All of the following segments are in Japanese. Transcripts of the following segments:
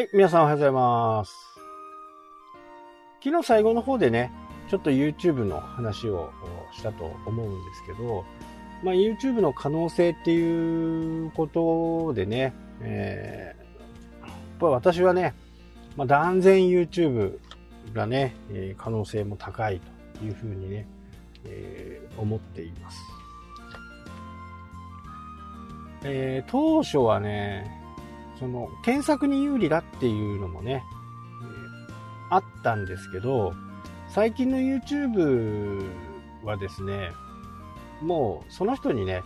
はい、皆さんおはようございます。昨日最後の方でね、ちょっと YouTube の話をしたと思うんですけど、まあ、YouTube の可能性っていうことでね、えー、やっぱ私はね、まあ、断然 YouTube がね、え可能性も高いというふうにね、えー思っています。えー当初はね、その検索に有利だっていうのもね、あったんですけど、最近の YouTube はですね、もうその人にね、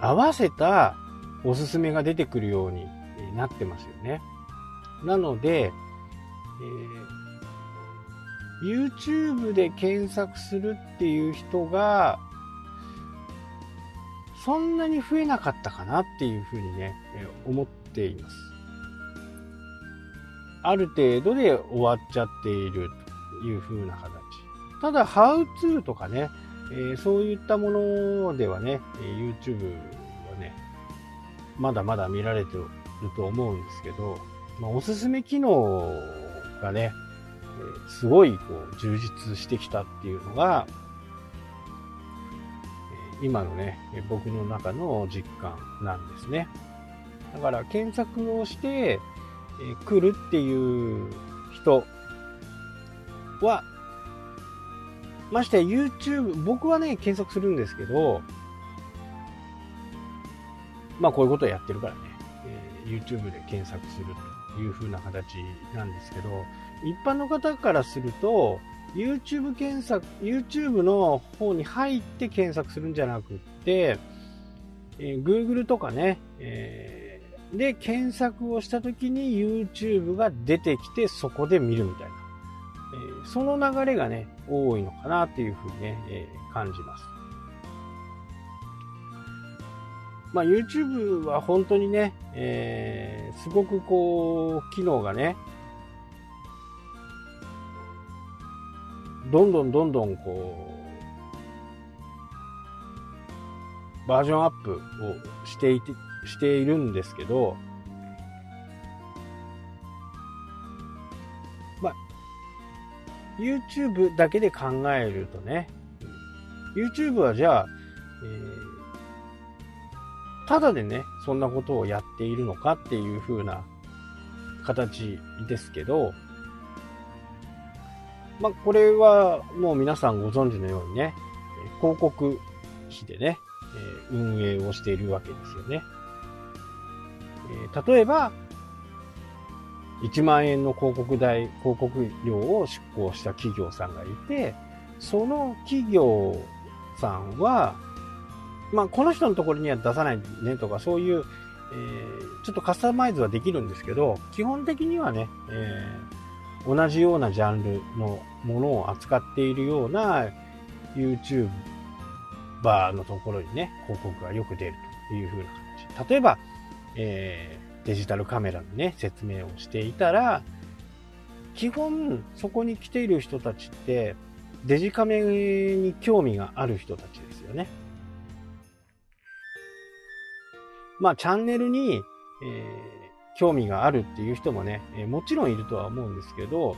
合わせたおすすめが出てくるようになってますよね。なので、えー YouTube で検索するっていう人が、そんなに増えなかったかなっていうふうにね、え思っています。ある程度で終わっちゃっているという風な形。ただ、How to とかね、えーそういったものではね、YouTube はね、まだまだ見られてると思うんですけど、まあ、おすすめ機能がね、すごいこう充実してきたっていうのが、今のね、僕の中の実感なんですね。だから検索をして、え来るっていう人は、まして YouTube、僕はね、検索するんですけど、まあこういうことをやってるからね、え YouTube で検索するという風な形なんですけど、一般の方からすると、YouTube 検索、YouTube の方に入って検索するんじゃなくって、えー Google とかね、えーで検索をした時に YouTube が出てきてそこで見るみたいな、えーその流れがね、多いのかなっていうふうにね、えー感じます。まあ YouTube は本当にね、えーすごくこう、機能がね、どんどんどんどんこう、バージョンアップをしていて、しているんですけど、まあ、YouTube だけで考えるとね、YouTube はじゃあ、えーただでね、そんなことをやっているのかっていう風な形ですけど、まあ、これはもう皆さんご存知のようにね、広告費でね、え運営をしているわけですよね。え例えば、1万円の広告代、広告料を出向した企業さんがいて、その企業さんは、まあ、この人のところには出さないねとか、そういう、えーちょっとカスタマイズはできるんですけど、基本的にはね、えー同じようなジャンルのものを扱っているような YouTuber のところにね、広告がよく出るという風な形。例えば、えーデジタルカメラのね、説明をしていたら、基本そこに来ている人たちって、デジカメに興味がある人たちですよね。まあ、チャンネルに、えー興味があるっていう人もね、えもちろんいるとは思うんですけど、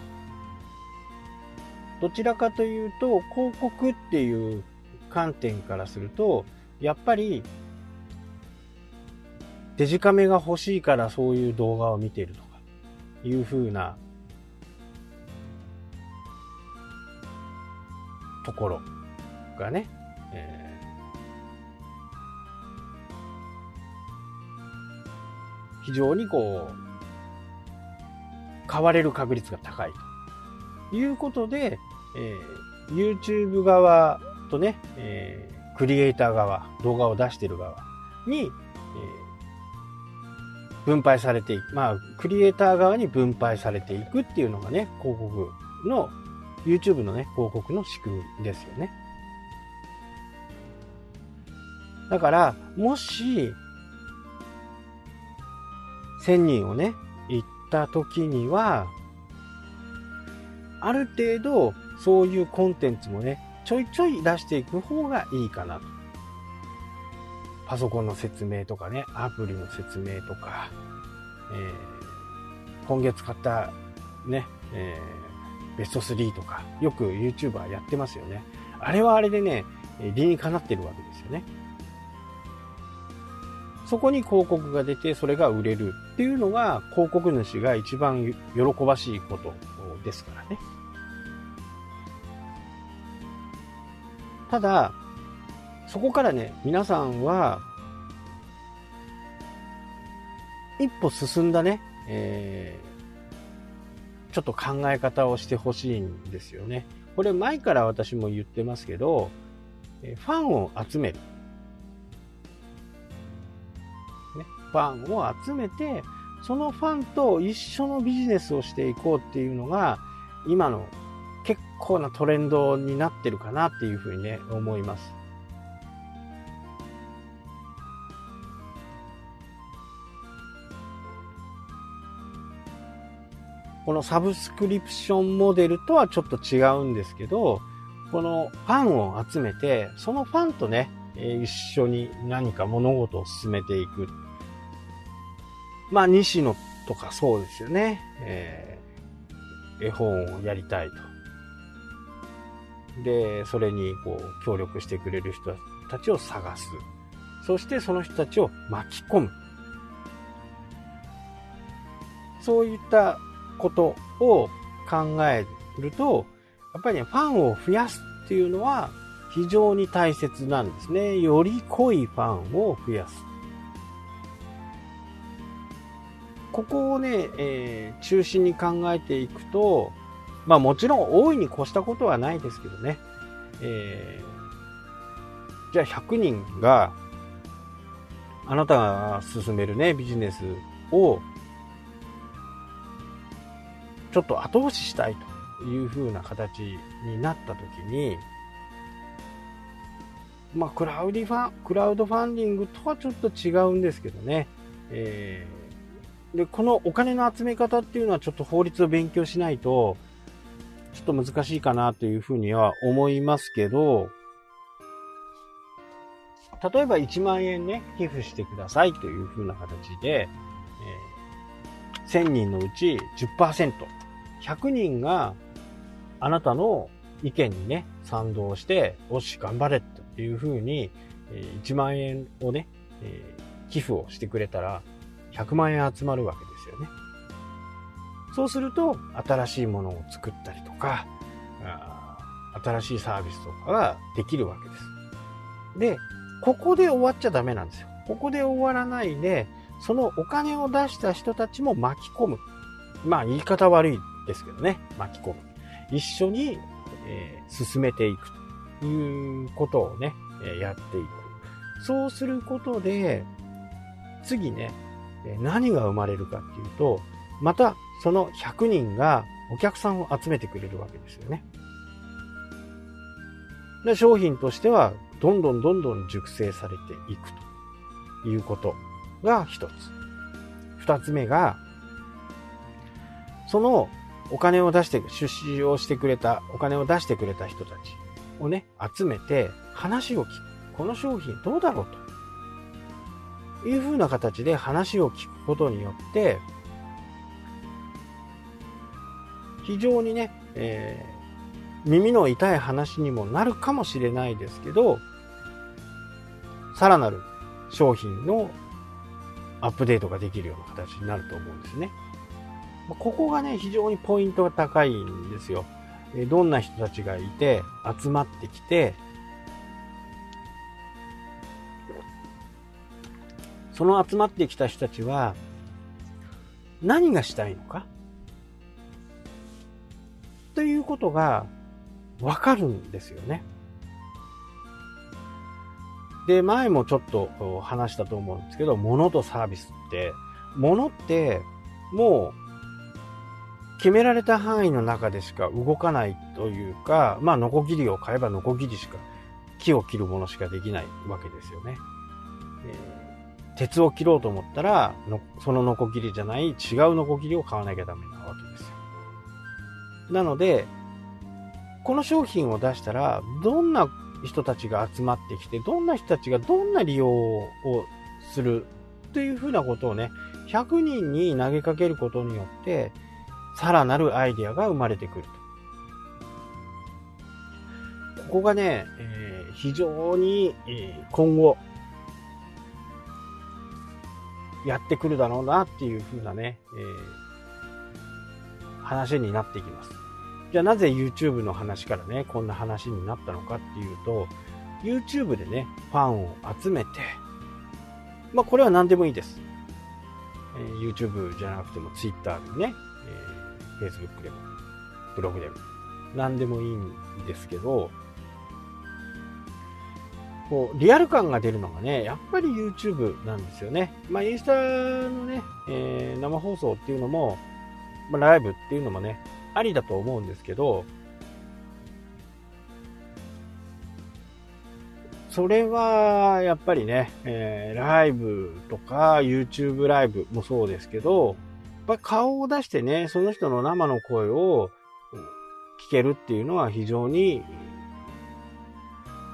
どちらかというと、広告っていう観点からすると、やっぱり、デジカメが欲しいからそういう動画を見てるとか、いう風な、ところがね、え非常にこう、買われる確率が高いということで、えー YouTube 側とね、えークリエイター側、動画を出してる側に、えー分配されていく。まあ、クリエイター側に分配されていくっていうのがね、広告の、YouTube のね、広告の仕組みですよね。だから、もし、1000人をね、行った時には、ある程度、そういうコンテンツもね、ちょいちょい出していく方がいいかなと。パソコンの説明とかね、アプリの説明とか、えー今月買ったね、えー、ベスト3とか、よく YouTuber やってますよね。あれはあれでね、理にかなってるわけですよね。そこに広告が出て、それが売れるっていうのが、広告主が一番喜ばしいことですからね。ただ、そこからね、皆さんは、一歩進んだね、えー、ちょっと考え方をしてほしいんですよね。これ前から私も言ってますけど、ファンを集める。ファンを集めて、そのファンと一緒のビジネスをしていこうっていうのが、今の結構なトレンドになってるかなっていうふうにね、思います。このサブスクリプションモデルとはちょっと違うんですけど、このファンを集めて、そのファンとね、一緒に何か物事を進めていく。まあ、西野とかそうですよね。えー、絵本をやりたいと。で、それにこう協力してくれる人たちを探す。そしてその人たちを巻き込む。そういったことを考えると、やっぱりね、ファンを増やすっていうのは非常に大切なんですね。より濃いファンを増やす。ここをね、えー、中心に考えていくと、まあもちろん大いに越したことはないですけどね。えー、じゃあ100人があなたが進めるね、ビジネスをちょっと後押ししたいという風な形になった時に、まあ、クラウディファン、クラウドファンディングとはちょっと違うんですけどね。えー、で、このお金の集め方っていうのはちょっと法律を勉強しないと、ちょっと難しいかなというふうには思いますけど、例えば1万円ね、寄付してくださいというふうな形で、えー、1000人のうち10%、100人があなたの意見にね、賛同して、おし、頑張れっていう風に、1万円をねえ、寄付をしてくれたら、100万円集まるわけですよね。そうすると、新しいものを作ったりとか、新しいサービスとかができるわけです。で、ここで終わっちゃダメなんですよ。ここで終わらないで、そのお金を出した人たちも巻き込む。まあ言い方悪いですけどね、巻き込む。一緒に、えー、進めていくということをね、やっていく。そうすることで、次ね、何が生まれるかっていうと、またその100人がお客さんを集めてくれるわけですよね。で商品としては、どんどんどんどん熟成されていくということが一つ。二つ目が、そのお金を出して、出資をしてくれた、お金を出してくれた人たちをね、集めて話を聞く。この商品どうだろうという風な形で話を聞くことによって、非常にね、えー、耳の痛い話にもなるかもしれないですけど、さらなる商品のアップデートができるような形になると思うんですね。ここがね、非常にポイントが高いんですよ。どんな人たちがいて、集まってきて、その集まってきた人たちは、何がしたいのか？ということがわかるんですよね。で、前もちょっと話したと思うんですけど、物とサービスって、物ってもう決められた範囲の中でしか動かないというか、まあ、ノコギリを買えばノコギリしか、木を切るものしかできないわけですよね。えー、鉄を切ろうと思ったらのそのノコギリじゃない違うノコギリを買わなきゃダメなわけですよ。なので、この商品を出したら、どんな人たちが集まってきて、どんな人たちがどんな利用をするというふうなことをね、100人に投げかけることによって、さらなるアイデアが生まれてくると。ここがね、えー、非常に、えー、今後、やってくるだろうなっていうふうなね、えー、話になっていきます。じゃあなぜ YouTube の話からね、こんな話になったのかっていうと、YouTube でね、ファンを集めて、まあこれは何でもいいです。えー、YouTube じゃなくても Twitter でね、えー、Facebook でも、ブログでも、何でもいいんですけど、こう、リアル感が出るのがね、やっぱり YouTube なんですよね。まあ、インスタのね、えー、生放送っていうのも、まあ、ライブっていうのもね、ありだと思うんですけど、それは、やっぱりね、えー、ライブとか YouTube ライブもそうですけど、やっぱ顔を出してね、その人の生の声を聞けるっていうのは非常に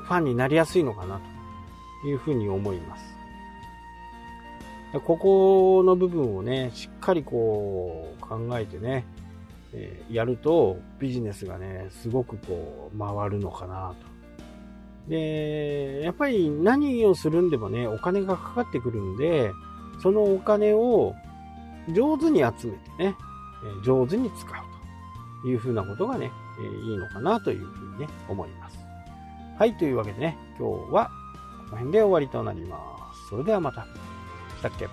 ファンになりやすいのかなというふうに思います。ここの部分をね、しっかりこう考えてね、え、やるとビジネスがね、すごくこう回るのかなと。で、やっぱり何をするんでもね、お金がかかってくるんで、そのお金を上手に集めてね、上手に使うというふうなことがね、いいのかなというふうにね、思います。はい、というわけでね、今日はこの辺で終わりとなります。それではまた。来たっけ？